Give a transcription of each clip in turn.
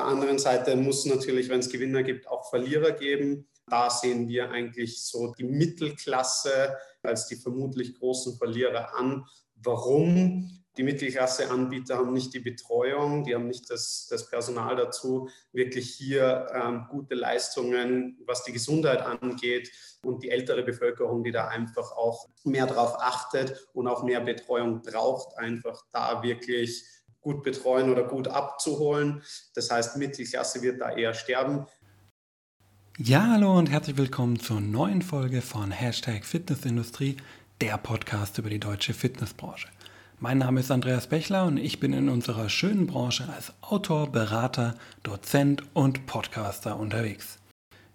der anderen Seite muss natürlich, wenn es Gewinner gibt, auch Verlierer geben. Da sehen wir eigentlich so die Mittelklasse als die vermutlich großen Verlierer an. Warum? Die Mittelklasse-Anbieter haben nicht die Betreuung, die haben nicht das, das Personal dazu, wirklich hier ähm, gute Leistungen, was die Gesundheit angeht und die ältere Bevölkerung, die da einfach auch mehr darauf achtet und auch mehr Betreuung braucht, einfach da wirklich gut betreuen oder gut abzuholen. Das heißt, Mittelklasse wird da eher sterben. Ja, hallo und herzlich willkommen zur neuen Folge von Hashtag Fitnessindustrie, der Podcast über die deutsche Fitnessbranche. Mein Name ist Andreas Bechler und ich bin in unserer schönen Branche als Autor, Berater, Dozent und Podcaster unterwegs.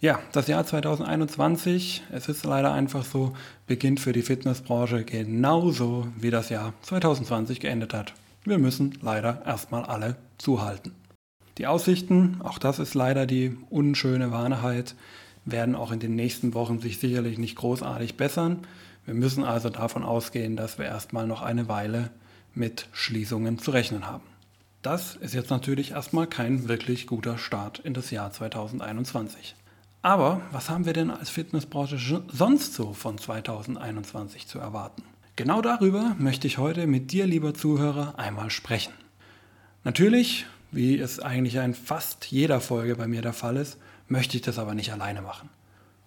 Ja, das Jahr 2021, es ist leider einfach so, beginnt für die Fitnessbranche genauso wie das Jahr 2020 geendet hat. Wir müssen leider erstmal alle zuhalten. Die Aussichten, auch das ist leider die unschöne Wahrheit, werden auch in den nächsten Wochen sich sicherlich nicht großartig bessern. Wir müssen also davon ausgehen, dass wir erstmal noch eine Weile mit Schließungen zu rechnen haben. Das ist jetzt natürlich erstmal kein wirklich guter Start in das Jahr 2021. Aber was haben wir denn als Fitnessbranche sonst so von 2021 zu erwarten? Genau darüber möchte ich heute mit dir, lieber Zuhörer, einmal sprechen. Natürlich, wie es eigentlich in fast jeder Folge bei mir der Fall ist, möchte ich das aber nicht alleine machen.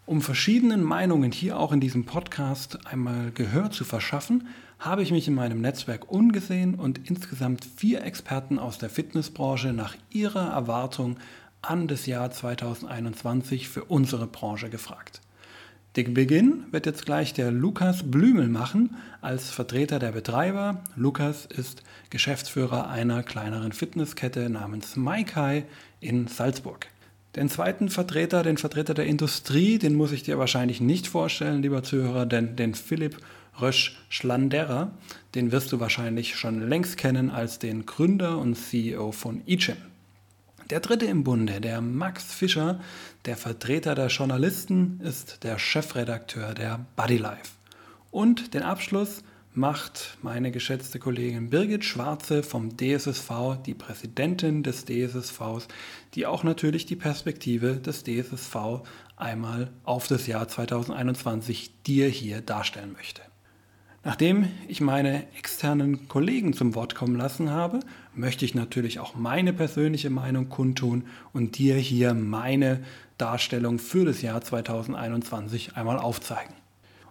Um verschiedenen Meinungen hier auch in diesem Podcast einmal Gehör zu verschaffen, habe ich mich in meinem Netzwerk umgesehen und insgesamt vier Experten aus der Fitnessbranche nach ihrer Erwartung an das Jahr 2021 für unsere Branche gefragt. Den Beginn wird jetzt gleich der Lukas Blümel machen als Vertreter der Betreiber. Lukas ist Geschäftsführer einer kleineren Fitnesskette namens Maikai in Salzburg. Den zweiten Vertreter, den Vertreter der Industrie, den muss ich dir wahrscheinlich nicht vorstellen, lieber Zuhörer, denn den Philipp Rösch-Schlanderer, den wirst du wahrscheinlich schon längst kennen als den Gründer und CEO von eGym. Der dritte im Bunde, der Max Fischer, der Vertreter der Journalisten, ist der Chefredakteur der Bodylife. Und den Abschluss macht meine geschätzte Kollegin Birgit Schwarze vom DSSV, die Präsidentin des DSSVs, die auch natürlich die Perspektive des DSSV einmal auf das Jahr 2021 dir hier darstellen möchte. Nachdem ich meine externen Kollegen zum Wort kommen lassen habe, möchte ich natürlich auch meine persönliche Meinung kundtun und dir hier meine Darstellung für das Jahr 2021 einmal aufzeigen.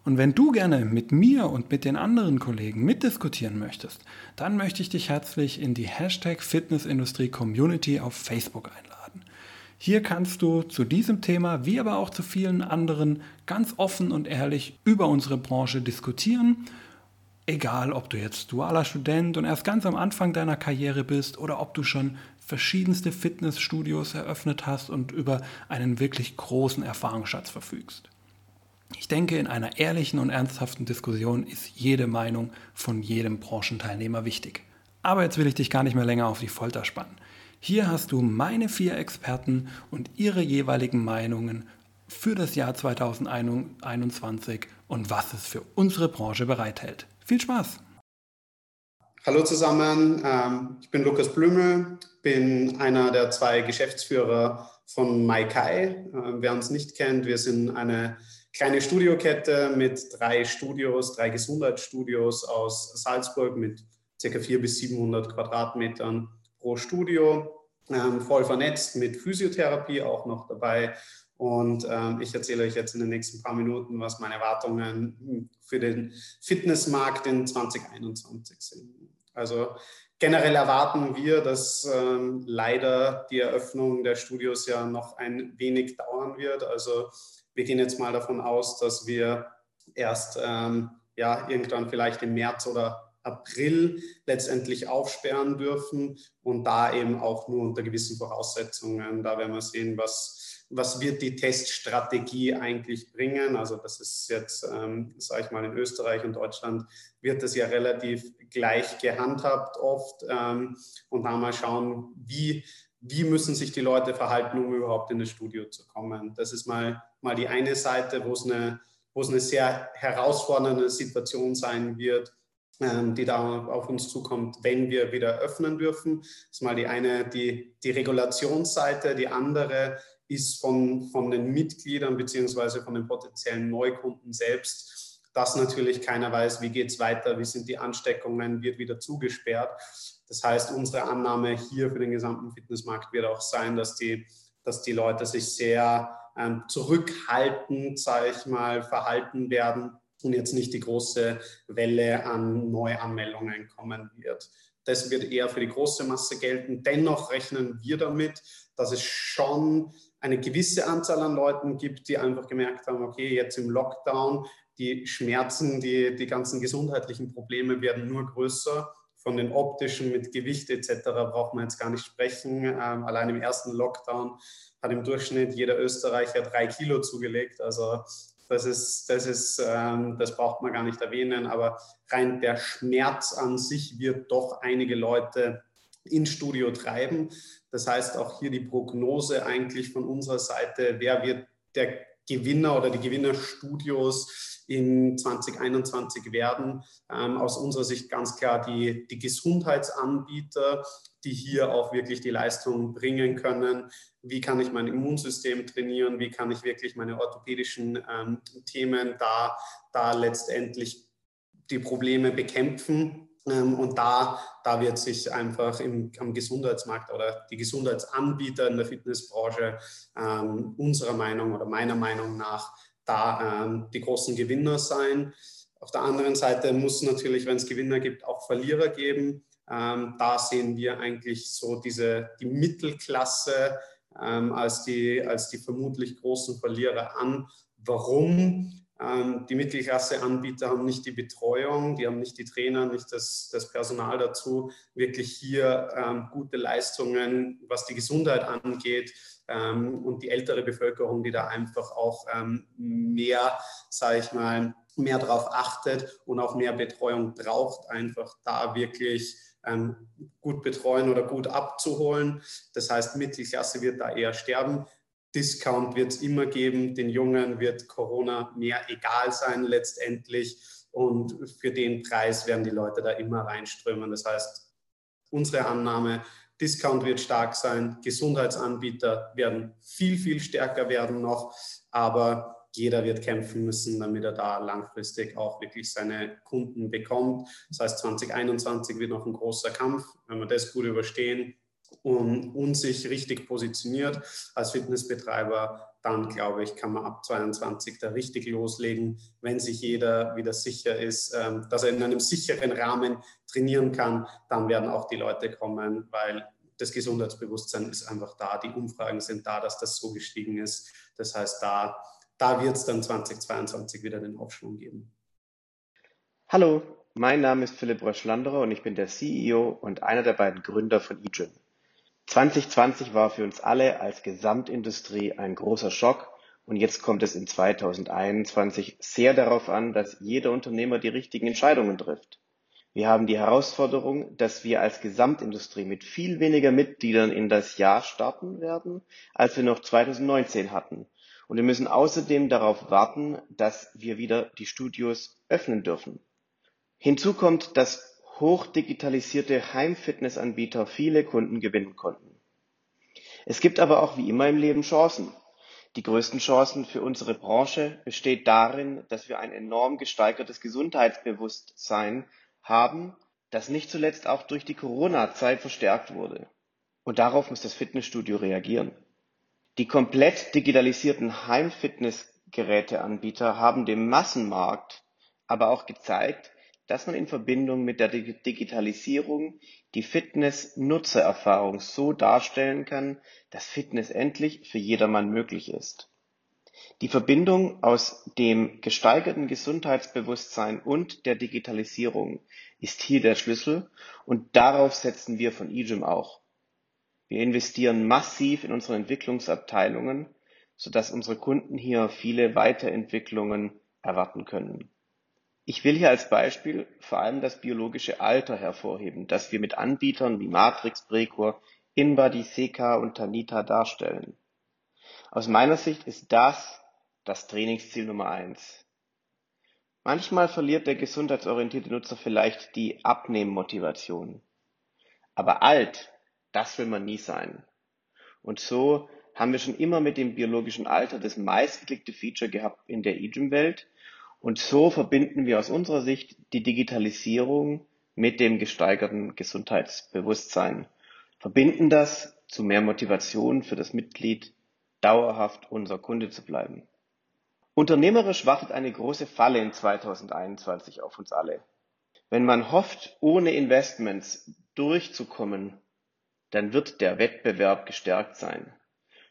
Und wenn du gerne mit mir und mit den anderen Kollegen mitdiskutieren möchtest, dann möchte ich dich herzlich in die Hashtag Fitnessindustrie Community auf Facebook einladen. Hier kannst du zu diesem Thema, wie aber auch zu vielen anderen, ganz offen und ehrlich über unsere Branche diskutieren. Egal, ob du jetzt dualer Student und erst ganz am Anfang deiner Karriere bist oder ob du schon verschiedenste Fitnessstudios eröffnet hast und über einen wirklich großen Erfahrungsschatz verfügst. Ich denke, in einer ehrlichen und ernsthaften Diskussion ist jede Meinung von jedem Branchenteilnehmer wichtig. Aber jetzt will ich dich gar nicht mehr länger auf die Folter spannen. Hier hast du meine vier Experten und ihre jeweiligen Meinungen für das Jahr 2021 und was es für unsere Branche bereithält. Viel Spaß! Hallo zusammen, ähm, ich bin Lukas Blümel, bin einer der zwei Geschäftsführer von Maikai. Äh, wer uns nicht kennt, wir sind eine kleine Studiokette mit drei Studios, drei Gesundheitsstudios aus Salzburg mit ca. 400 bis 700 Quadratmetern pro Studio, ähm, voll vernetzt mit Physiotherapie auch noch dabei. Und ähm, ich erzähle euch jetzt in den nächsten paar Minuten, was meine Erwartungen für den Fitnessmarkt in 2021 sind. Also generell erwarten wir, dass ähm, leider die Eröffnung der Studios ja noch ein wenig dauern wird. Also wir gehen jetzt mal davon aus, dass wir erst ähm, ja, irgendwann vielleicht im März oder April letztendlich aufsperren dürfen und da eben auch nur unter gewissen Voraussetzungen. Da werden wir sehen, was, was wird die Teststrategie eigentlich bringen. Also das ist jetzt, ähm, sage ich mal, in Österreich und Deutschland wird das ja relativ gleich gehandhabt oft ähm, und da mal schauen, wie, wie müssen sich die Leute verhalten, um überhaupt in das Studio zu kommen. Das ist mal, mal die eine Seite, wo es eine, wo es eine sehr herausfordernde Situation sein wird ähm, die da auf uns zukommt, wenn wir wieder öffnen dürfen. Das ist mal die eine, die, die Regulationsseite, die andere ist von, von den Mitgliedern beziehungsweise von den potenziellen Neukunden selbst, dass natürlich keiner weiß, wie geht es weiter, wie sind die Ansteckungen, wird wieder zugesperrt. Das heißt, unsere Annahme hier für den gesamten Fitnessmarkt wird auch sein, dass die, dass die Leute sich sehr ähm, zurückhaltend, sage ich mal, verhalten werden und jetzt nicht die große Welle an Neuanmeldungen kommen wird. Das wird eher für die große Masse gelten. Dennoch rechnen wir damit, dass es schon eine gewisse Anzahl an Leuten gibt, die einfach gemerkt haben, okay, jetzt im Lockdown, die Schmerzen, die, die ganzen gesundheitlichen Probleme werden nur größer. Von den optischen mit Gewicht etc. braucht man jetzt gar nicht sprechen. Ähm, allein im ersten Lockdown hat im Durchschnitt jeder Österreicher drei Kilo zugelegt. Also das ist, das ist, ähm, das braucht man gar nicht erwähnen, aber rein der Schmerz an sich wird doch einige Leute ins Studio treiben. Das heißt auch hier die Prognose eigentlich von unserer Seite, wer wird der Gewinner oder die Gewinnerstudios in 2021 werden. Ähm, aus unserer Sicht ganz klar die, die Gesundheitsanbieter, die hier auch wirklich die Leistung bringen können. Wie kann ich mein Immunsystem trainieren? Wie kann ich wirklich meine orthopädischen ähm, Themen da, da letztendlich die Probleme bekämpfen? Ähm, und da, da wird sich einfach im, am Gesundheitsmarkt oder die Gesundheitsanbieter in der Fitnessbranche ähm, unserer Meinung oder meiner Meinung nach da ähm, die großen Gewinner sein. Auf der anderen Seite muss natürlich, wenn es Gewinner gibt, auch Verlierer geben. Ähm, da sehen wir eigentlich so diese, die Mittelklasse ähm, als, die, als die vermutlich großen Verlierer an. Warum? Ähm, die Mittelklasse-Anbieter haben nicht die Betreuung, die haben nicht die Trainer, nicht das, das Personal dazu, wirklich hier ähm, gute Leistungen, was die Gesundheit angeht ähm, und die ältere Bevölkerung, die da einfach auch ähm, mehr, sage ich mal, mehr darauf achtet und auch mehr Betreuung braucht, einfach da wirklich ähm, gut betreuen oder gut abzuholen. Das heißt, Mittelklasse wird da eher sterben. Discount wird es immer geben. Den Jungen wird Corona mehr egal sein letztendlich. Und für den Preis werden die Leute da immer reinströmen. Das heißt, unsere Annahme, Discount wird stark sein, Gesundheitsanbieter werden viel, viel stärker werden noch, aber jeder wird kämpfen müssen, damit er da langfristig auch wirklich seine Kunden bekommt. Das heißt, 2021 wird noch ein großer Kampf. Wenn wir das gut überstehen, und, und sich richtig positioniert als Fitnessbetreiber, dann glaube ich, kann man ab 22 da richtig loslegen, wenn sich jeder wieder sicher ist, ähm, dass er in einem sicheren Rahmen trainieren kann, dann werden auch die Leute kommen, weil das Gesundheitsbewusstsein ist einfach da, die Umfragen sind da, dass das so gestiegen ist. Das heißt, da, da wird es dann 2022 wieder den Aufschwung geben. Hallo, mein Name ist Philipp Röschlanderer und ich bin der CEO und einer der beiden Gründer von eGym. 2020 war für uns alle als Gesamtindustrie ein großer Schock und jetzt kommt es in 2021 sehr darauf an, dass jeder Unternehmer die richtigen Entscheidungen trifft. Wir haben die Herausforderung, dass wir als Gesamtindustrie mit viel weniger Mitgliedern in das Jahr starten werden, als wir noch 2019 hatten. Und wir müssen außerdem darauf warten, dass wir wieder die Studios öffnen dürfen. Hinzu kommt, dass hochdigitalisierte Heimfitnessanbieter viele Kunden gewinnen konnten. Es gibt aber auch wie immer im Leben Chancen. Die größten Chancen für unsere Branche besteht darin, dass wir ein enorm gesteigertes Gesundheitsbewusstsein haben, das nicht zuletzt auch durch die Corona-Zeit verstärkt wurde. Und darauf muss das Fitnessstudio reagieren. Die komplett digitalisierten Heimfitnessgeräteanbieter haben dem Massenmarkt aber auch gezeigt, dass man in Verbindung mit der Digitalisierung die Fitness-Nutzererfahrung so darstellen kann, dass Fitness endlich für jedermann möglich ist. Die Verbindung aus dem gesteigerten Gesundheitsbewusstsein und der Digitalisierung ist hier der Schlüssel und darauf setzen wir von eGym auch. Wir investieren massiv in unsere Entwicklungsabteilungen, sodass unsere Kunden hier viele Weiterentwicklungen erwarten können. Ich will hier als Beispiel vor allem das biologische Alter hervorheben, das wir mit Anbietern wie Matrix, Precor, InBody, Seka und Tanita darstellen. Aus meiner Sicht ist das das Trainingsziel Nummer eins. Manchmal verliert der gesundheitsorientierte Nutzer vielleicht die Abnehmmotivation. Aber alt, das will man nie sein. Und so haben wir schon immer mit dem biologischen Alter das meistgeklickte Feature gehabt in der eGym-Welt. Und so verbinden wir aus unserer Sicht die Digitalisierung mit dem gesteigerten Gesundheitsbewusstsein, verbinden das zu mehr Motivation für das Mitglied, dauerhaft unser Kunde zu bleiben. Unternehmerisch wartet eine große Falle in 2021 auf uns alle. Wenn man hofft, ohne Investments durchzukommen, dann wird der Wettbewerb gestärkt sein.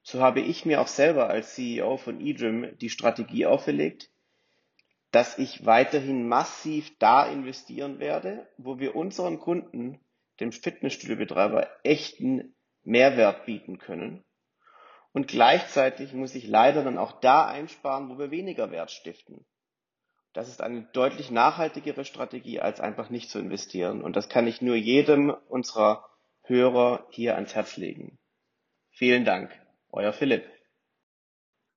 So habe ich mir auch selber als CEO von eDream die Strategie auferlegt, dass ich weiterhin massiv da investieren werde, wo wir unseren Kunden, dem Fitnessstudiobetreiber, echten Mehrwert bieten können und gleichzeitig muss ich leider dann auch da einsparen, wo wir weniger Wert stiften. Das ist eine deutlich nachhaltigere Strategie, als einfach nicht zu investieren. Und das kann ich nur jedem unserer Hörer hier ans Herz legen. Vielen Dank. Euer Philipp.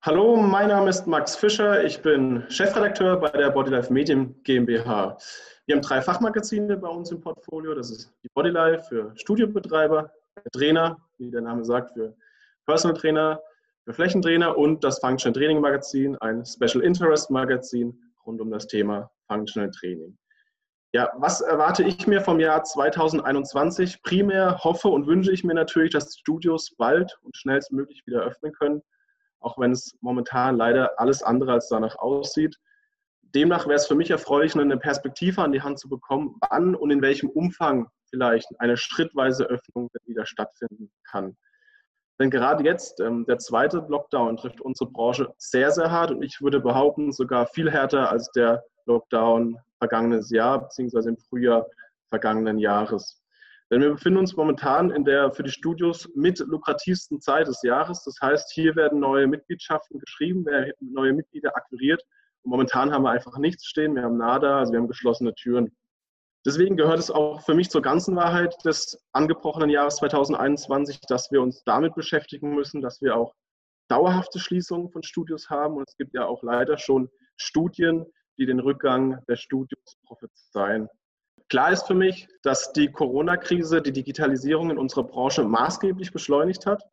Hallo, mein Name ist Max Fischer. Ich bin Chefredakteur bei der Bodylife Medium GmbH. Wir haben drei Fachmagazine bei uns im Portfolio. Das ist die Bodylife für Studiobetreiber, Trainer, wie der Name sagt, für Personal Trainer, für Flächentrainer und das Functional Training Magazin, ein Special Interest Magazin rund um das Thema Functional Training. Ja, was erwarte ich mir vom Jahr 2021? Primär hoffe und wünsche ich mir natürlich, dass Studios bald und schnellstmöglich wieder öffnen können, auch wenn es momentan leider alles andere als danach aussieht. Demnach wäre es für mich erfreulich, eine Perspektive an die Hand zu bekommen, wann und in welchem Umfang vielleicht eine schrittweise Öffnung wieder stattfinden kann. Denn gerade jetzt, ähm, der zweite Lockdown trifft unsere Branche sehr, sehr hart und ich würde behaupten, sogar viel härter als der Lockdown vergangenes Jahr beziehungsweise im Frühjahr vergangenen Jahres. Denn wir befinden uns momentan in der für die Studios mit lukrativsten Zeit des Jahres. Das heißt, hier werden neue Mitgliedschaften geschrieben, neue Mitglieder akquiriert. Und momentan haben wir einfach nichts stehen. Wir haben nada, also wir haben geschlossene Türen. Deswegen gehört es auch für mich zur ganzen Wahrheit des angebrochenen Jahres 2021, dass wir uns damit beschäftigen müssen, dass wir auch dauerhafte Schließungen von Studios haben. Und es gibt ja auch leider schon Studien, die den Rückgang der Studios prophezeien. Klar ist für mich, dass die Corona-Krise die Digitalisierung in unserer Branche maßgeblich beschleunigt hat.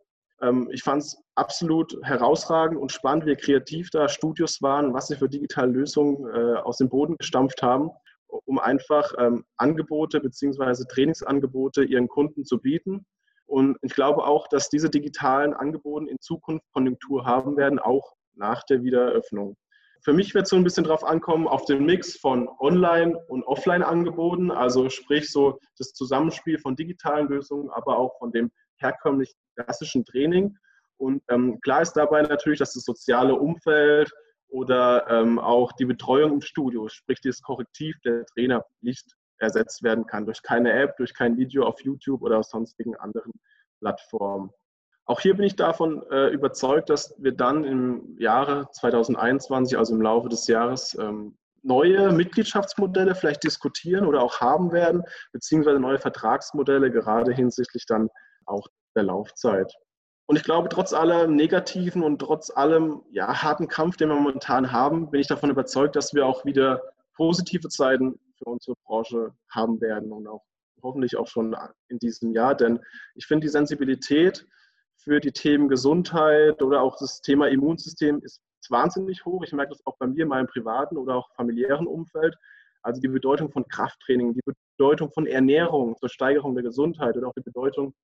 Ähm, ich fand es absolut herausragend und spannend, wie kreativ da Studios waren, was sie für digitale Lösungen äh, aus dem Boden gestampft haben um einfach ähm, Angebote bzw. Trainingsangebote ihren Kunden zu bieten. Und ich glaube auch, dass diese digitalen Angebote in Zukunft Konjunktur haben werden, auch nach der Wiedereröffnung. Für mich wird es so ein bisschen darauf ankommen, auf den Mix von Online- und Offline-Angeboten, also sprich so das Zusammenspiel von digitalen Lösungen, aber auch von dem herkömmlichen klassischen Training. Und ähm, klar ist dabei natürlich, dass das soziale Umfeld, oder ähm, auch die Betreuung im Studio, sprich das Korrektiv der Trainer nicht ersetzt werden kann durch keine App, durch kein Video auf YouTube oder sonstigen anderen Plattformen. Auch hier bin ich davon äh, überzeugt, dass wir dann im Jahre 2021, also im Laufe des Jahres, ähm, neue Mitgliedschaftsmodelle vielleicht diskutieren oder auch haben werden, beziehungsweise neue Vertragsmodelle, gerade hinsichtlich dann auch der Laufzeit. Und ich glaube, trotz allem Negativen und trotz allem ja, harten Kampf, den wir momentan haben, bin ich davon überzeugt, dass wir auch wieder positive Zeiten für unsere Branche haben werden und auch hoffentlich auch schon in diesem Jahr. Denn ich finde, die Sensibilität für die Themen Gesundheit oder auch das Thema Immunsystem ist wahnsinnig hoch. Ich merke das auch bei mir in meinem privaten oder auch familiären Umfeld. Also die Bedeutung von Krafttraining, die Bedeutung von Ernährung zur Steigerung der Gesundheit oder auch die Bedeutung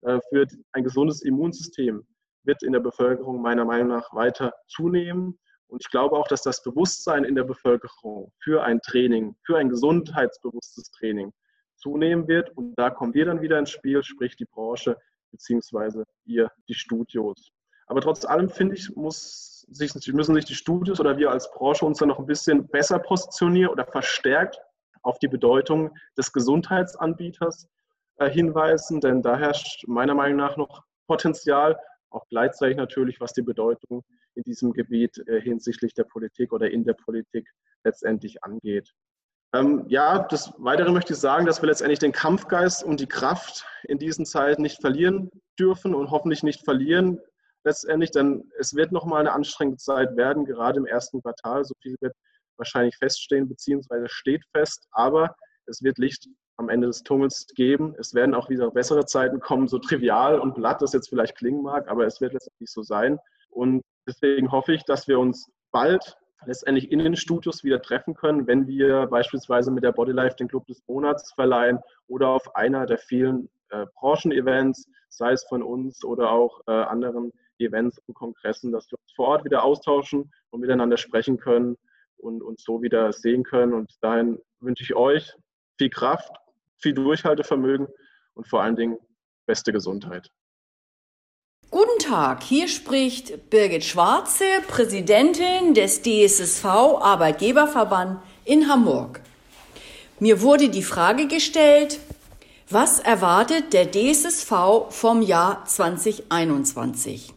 äh, für ein gesundes Immunsystem wird in der Bevölkerung meiner Meinung nach weiter zunehmen. Und ich glaube auch, dass das Bewusstsein in der Bevölkerung für ein Training, für ein gesundheitsbewusstes Training zunehmen wird. Und da kommen wir dann wieder ins Spiel, sprich die Branche beziehungsweise ihr, die Studios. Aber trotz allem finde ich, muss sich, müssen sich die Studios oder wir als Branche uns dann noch ein bisschen besser positionieren oder verstärkt auf die Bedeutung des Gesundheitsanbieters äh, hinweisen, denn da herrscht meiner Meinung nach noch Potenzial, auch gleichzeitig natürlich, was die Bedeutung in diesem Gebiet äh, hinsichtlich der Politik oder in der Politik letztendlich angeht. Ähm, ja, des Weiteren möchte ich sagen, dass wir letztendlich den Kampfgeist und die Kraft in diesen Zeiten nicht verlieren dürfen und hoffentlich nicht verlieren letztendlich, denn es wird nochmal eine anstrengende Zeit werden, gerade im ersten Quartal. So viel wird wahrscheinlich feststehen, beziehungsweise steht fest, aber es wird Licht am Ende des Tunnels geben. Es werden auch wieder bessere Zeiten kommen, so trivial und blatt das jetzt vielleicht klingen mag, aber es wird letztendlich so sein. Und deswegen hoffe ich, dass wir uns bald letztendlich in den Studios wieder treffen können, wenn wir beispielsweise mit der Bodylife den Club des Monats verleihen oder auf einer der vielen äh, Branchen-Events, sei es von uns oder auch äh, anderen Events und Kongressen, dass wir uns vor Ort wieder austauschen und miteinander sprechen können und uns so wieder sehen können. Und dahin wünsche ich euch viel Kraft, viel Durchhaltevermögen und vor allen Dingen beste Gesundheit. Tag, hier spricht Birgit Schwarze, Präsidentin des DSSV Arbeitgeberverband in Hamburg. Mir wurde die Frage gestellt, was erwartet der DSSV vom Jahr 2021?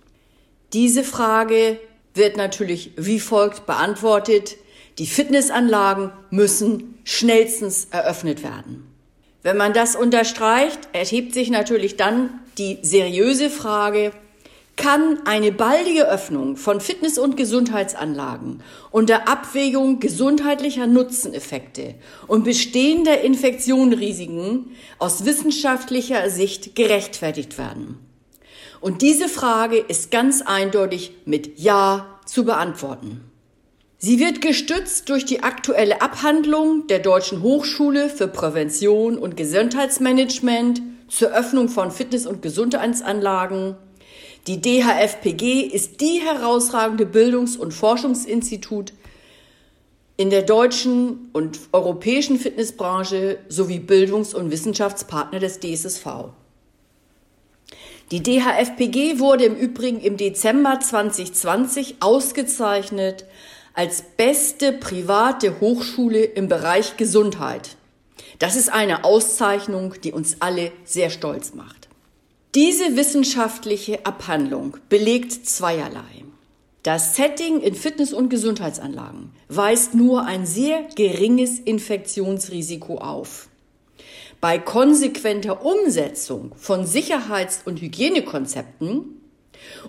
Diese Frage wird natürlich wie folgt beantwortet. Die Fitnessanlagen müssen schnellstens eröffnet werden. Wenn man das unterstreicht, erhebt sich natürlich dann die seriöse Frage, kann eine baldige Öffnung von Fitness- und Gesundheitsanlagen unter Abwägung gesundheitlicher Nutzeneffekte und bestehender Infektionrisiken aus wissenschaftlicher Sicht gerechtfertigt werden? Und diese Frage ist ganz eindeutig mit Ja zu beantworten. Sie wird gestützt durch die aktuelle Abhandlung der Deutschen Hochschule für Prävention und Gesundheitsmanagement zur Öffnung von Fitness- und Gesundheitsanlagen. Die DHFPG ist die herausragende Bildungs- und Forschungsinstitut in der deutschen und europäischen Fitnessbranche sowie Bildungs- und Wissenschaftspartner des DSSV. Die DHFPG wurde im Übrigen im Dezember 2020 ausgezeichnet als beste private Hochschule im Bereich Gesundheit. Das ist eine Auszeichnung, die uns alle sehr stolz macht. Diese wissenschaftliche Abhandlung belegt zweierlei. Das Setting in Fitness- und Gesundheitsanlagen weist nur ein sehr geringes Infektionsrisiko auf. Bei konsequenter Umsetzung von Sicherheits- und Hygienekonzepten,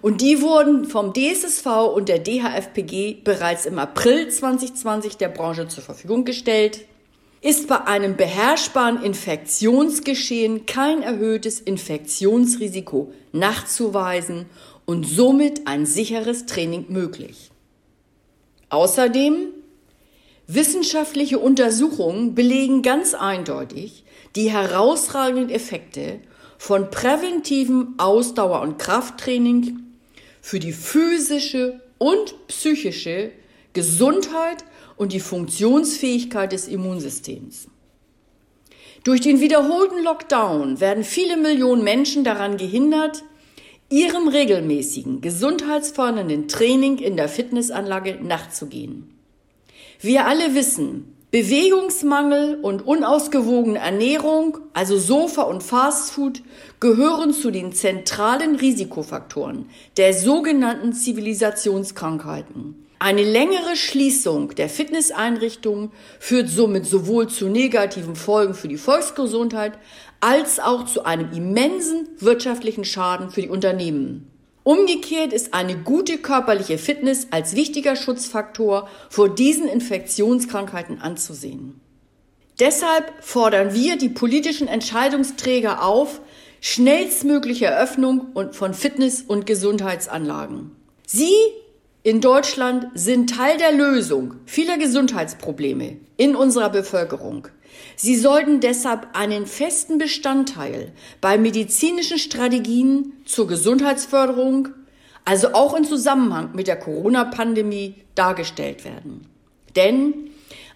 und die wurden vom DSSV und der DHFPG bereits im April 2020 der Branche zur Verfügung gestellt, ist bei einem beherrschbaren Infektionsgeschehen kein erhöhtes Infektionsrisiko nachzuweisen und somit ein sicheres Training möglich. Außerdem Wissenschaftliche Untersuchungen belegen ganz eindeutig, die herausragenden Effekte von präventivem Ausdauer- und Krafttraining für die physische und psychische Gesundheit und die Funktionsfähigkeit des Immunsystems. Durch den wiederholten Lockdown werden viele Millionen Menschen daran gehindert, ihrem regelmäßigen, gesundheitsfördernden Training in der Fitnessanlage nachzugehen. Wir alle wissen, Bewegungsmangel und unausgewogene Ernährung, also Sofa und Fastfood, gehören zu den zentralen Risikofaktoren der sogenannten Zivilisationskrankheiten. Eine längere Schließung der Fitnesseinrichtungen führt somit sowohl zu negativen Folgen für die Volksgesundheit als auch zu einem immensen wirtschaftlichen Schaden für die Unternehmen. Umgekehrt ist eine gute körperliche Fitness als wichtiger Schutzfaktor vor diesen Infektionskrankheiten anzusehen. Deshalb fordern wir die politischen Entscheidungsträger auf, schnellstmögliche Eröffnung von Fitness- und Gesundheitsanlagen. Sie in Deutschland sind Teil der Lösung vieler Gesundheitsprobleme in unserer Bevölkerung. Sie sollten deshalb einen festen Bestandteil bei medizinischen Strategien zur Gesundheitsförderung, also auch in Zusammenhang mit der Corona-Pandemie, dargestellt werden. Denn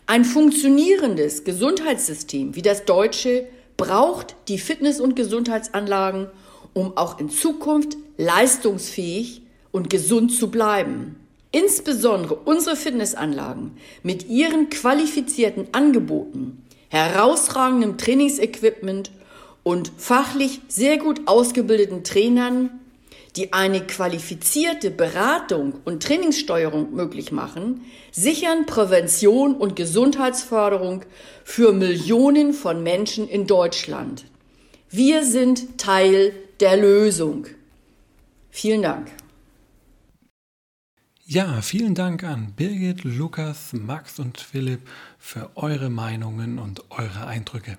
ein funktionierendes Gesundheitssystem wie das deutsche braucht die Fitness- und Gesundheitsanlagen, um auch in Zukunft leistungsfähig und gesund zu bleiben. Insbesondere unsere Fitnessanlagen mit ihren qualifizierten Angeboten herausragendem Trainingsequipment und fachlich sehr gut ausgebildeten Trainern, die eine qualifizierte Beratung und Trainingssteuerung möglich machen, sichern Prävention und Gesundheitsförderung für Millionen von Menschen in Deutschland. Wir sind Teil der Lösung. Vielen Dank. Ja, vielen Dank an Birgit, Lukas, Max und Philipp für eure Meinungen und eure Eindrücke.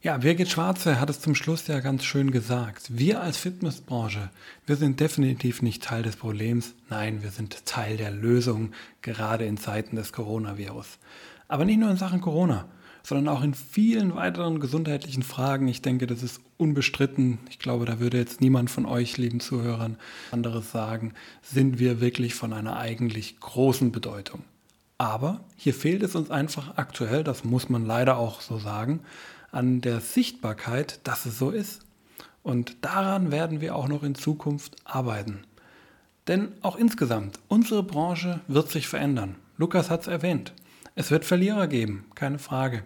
Ja, Birgit Schwarze hat es zum Schluss ja ganz schön gesagt. Wir als Fitnessbranche, wir sind definitiv nicht Teil des Problems. Nein, wir sind Teil der Lösung, gerade in Zeiten des Coronavirus. Aber nicht nur in Sachen Corona, sondern auch in vielen weiteren gesundheitlichen Fragen. Ich denke, das ist unbestritten. Ich glaube, da würde jetzt niemand von euch, lieben Zuhörern, anderes sagen, sind wir wirklich von einer eigentlich großen Bedeutung. Aber hier fehlt es uns einfach aktuell, das muss man leider auch so sagen, an der Sichtbarkeit, dass es so ist. Und daran werden wir auch noch in Zukunft arbeiten. Denn auch insgesamt, unsere Branche wird sich verändern. Lukas hat es erwähnt. Es wird Verlierer geben, keine Frage.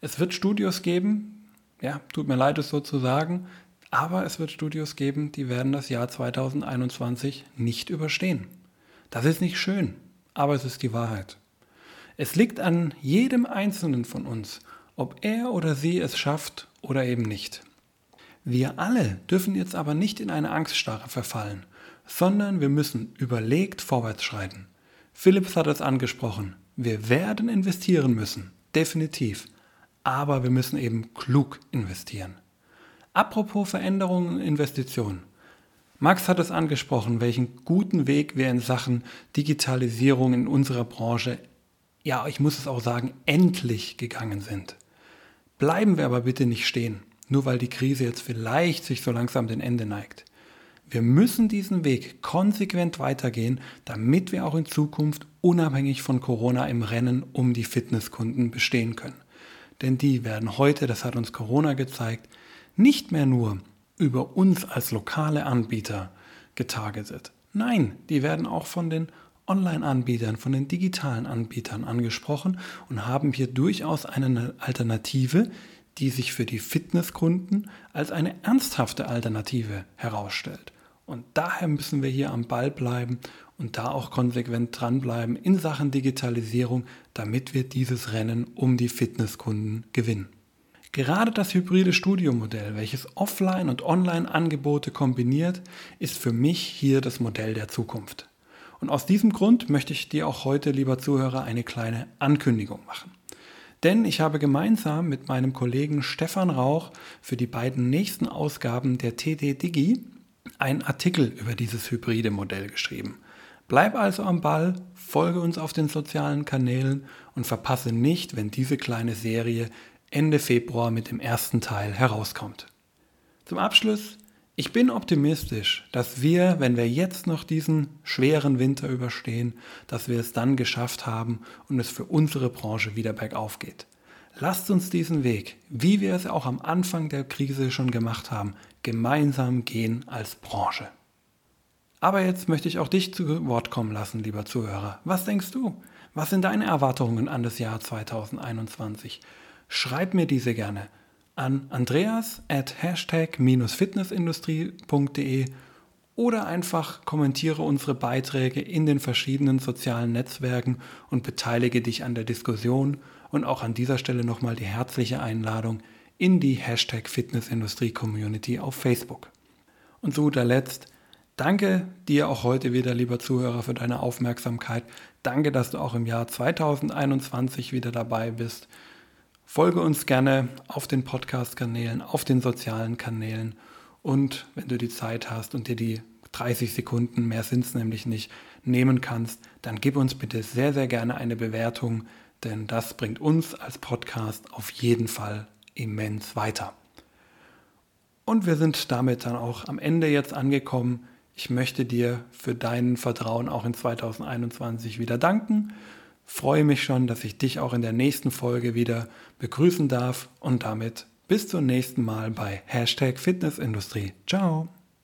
Es wird Studios geben, ja, tut mir leid, es so zu sagen, aber es wird Studios geben, die werden das Jahr 2021 nicht überstehen. Das ist nicht schön, aber es ist die Wahrheit. Es liegt an jedem Einzelnen von uns, ob er oder sie es schafft oder eben nicht. Wir alle dürfen jetzt aber nicht in eine Angststarre verfallen, sondern wir müssen überlegt vorwärts schreiten. Philips hat es angesprochen. Wir werden investieren müssen, definitiv. Aber wir müssen eben klug investieren. Apropos Veränderungen und Investitionen. Max hat es angesprochen, welchen guten Weg wir in Sachen Digitalisierung in unserer Branche, ja, ich muss es auch sagen, endlich gegangen sind. Bleiben wir aber bitte nicht stehen, nur weil die Krise jetzt vielleicht sich so langsam dem Ende neigt. Wir müssen diesen Weg konsequent weitergehen, damit wir auch in Zukunft unabhängig von Corona im Rennen um die Fitnesskunden bestehen können. Denn die werden heute, das hat uns Corona gezeigt, nicht mehr nur über uns als lokale Anbieter getargetet. Nein, die werden auch von den Online-Anbietern, von den digitalen Anbietern angesprochen und haben hier durchaus eine Alternative, die sich für die Fitnesskunden als eine ernsthafte Alternative herausstellt. Und daher müssen wir hier am Ball bleiben und da auch konsequent dranbleiben in Sachen Digitalisierung, damit wir dieses Rennen um die Fitnesskunden gewinnen. Gerade das hybride Studiomodell, welches Offline- und Online-Angebote kombiniert, ist für mich hier das Modell der Zukunft. Und aus diesem Grund möchte ich dir auch heute, lieber Zuhörer, eine kleine Ankündigung machen. Denn ich habe gemeinsam mit meinem Kollegen Stefan Rauch für die beiden nächsten Ausgaben der TD Digi einen Artikel über dieses hybride Modell geschrieben. Bleib also am Ball, folge uns auf den sozialen Kanälen und verpasse nicht, wenn diese kleine Serie Ende Februar mit dem ersten Teil herauskommt. Zum Abschluss ich bin optimistisch, dass wir, wenn wir jetzt noch diesen schweren Winter überstehen, dass wir es dann geschafft haben und es für unsere Branche wieder bergauf geht. Lasst uns diesen Weg, wie wir es auch am Anfang der Krise schon gemacht haben, gemeinsam gehen als Branche. Aber jetzt möchte ich auch dich zu Wort kommen lassen, lieber Zuhörer. Was denkst du? Was sind deine Erwartungen an das Jahr 2021? Schreib mir diese gerne an andreas at hashtag-fitnessindustrie.de oder einfach kommentiere unsere Beiträge in den verschiedenen sozialen Netzwerken und beteilige dich an der Diskussion und auch an dieser Stelle nochmal die herzliche Einladung in die Hashtag Fitnessindustrie Community auf Facebook. Und zu guter Letzt, danke dir auch heute wieder, lieber Zuhörer, für deine Aufmerksamkeit. Danke, dass du auch im Jahr 2021 wieder dabei bist. Folge uns gerne auf den Podcast-Kanälen, auf den sozialen Kanälen und wenn du die Zeit hast und dir die 30 Sekunden, mehr sind es nämlich nicht, nehmen kannst, dann gib uns bitte sehr, sehr gerne eine Bewertung, denn das bringt uns als Podcast auf jeden Fall immens weiter. Und wir sind damit dann auch am Ende jetzt angekommen. Ich möchte dir für dein Vertrauen auch in 2021 wieder danken freue mich schon, dass ich dich auch in der nächsten Folge wieder begrüßen darf und damit bis zum nächsten Mal bei Hashtag Fitnessindustrie. Ciao!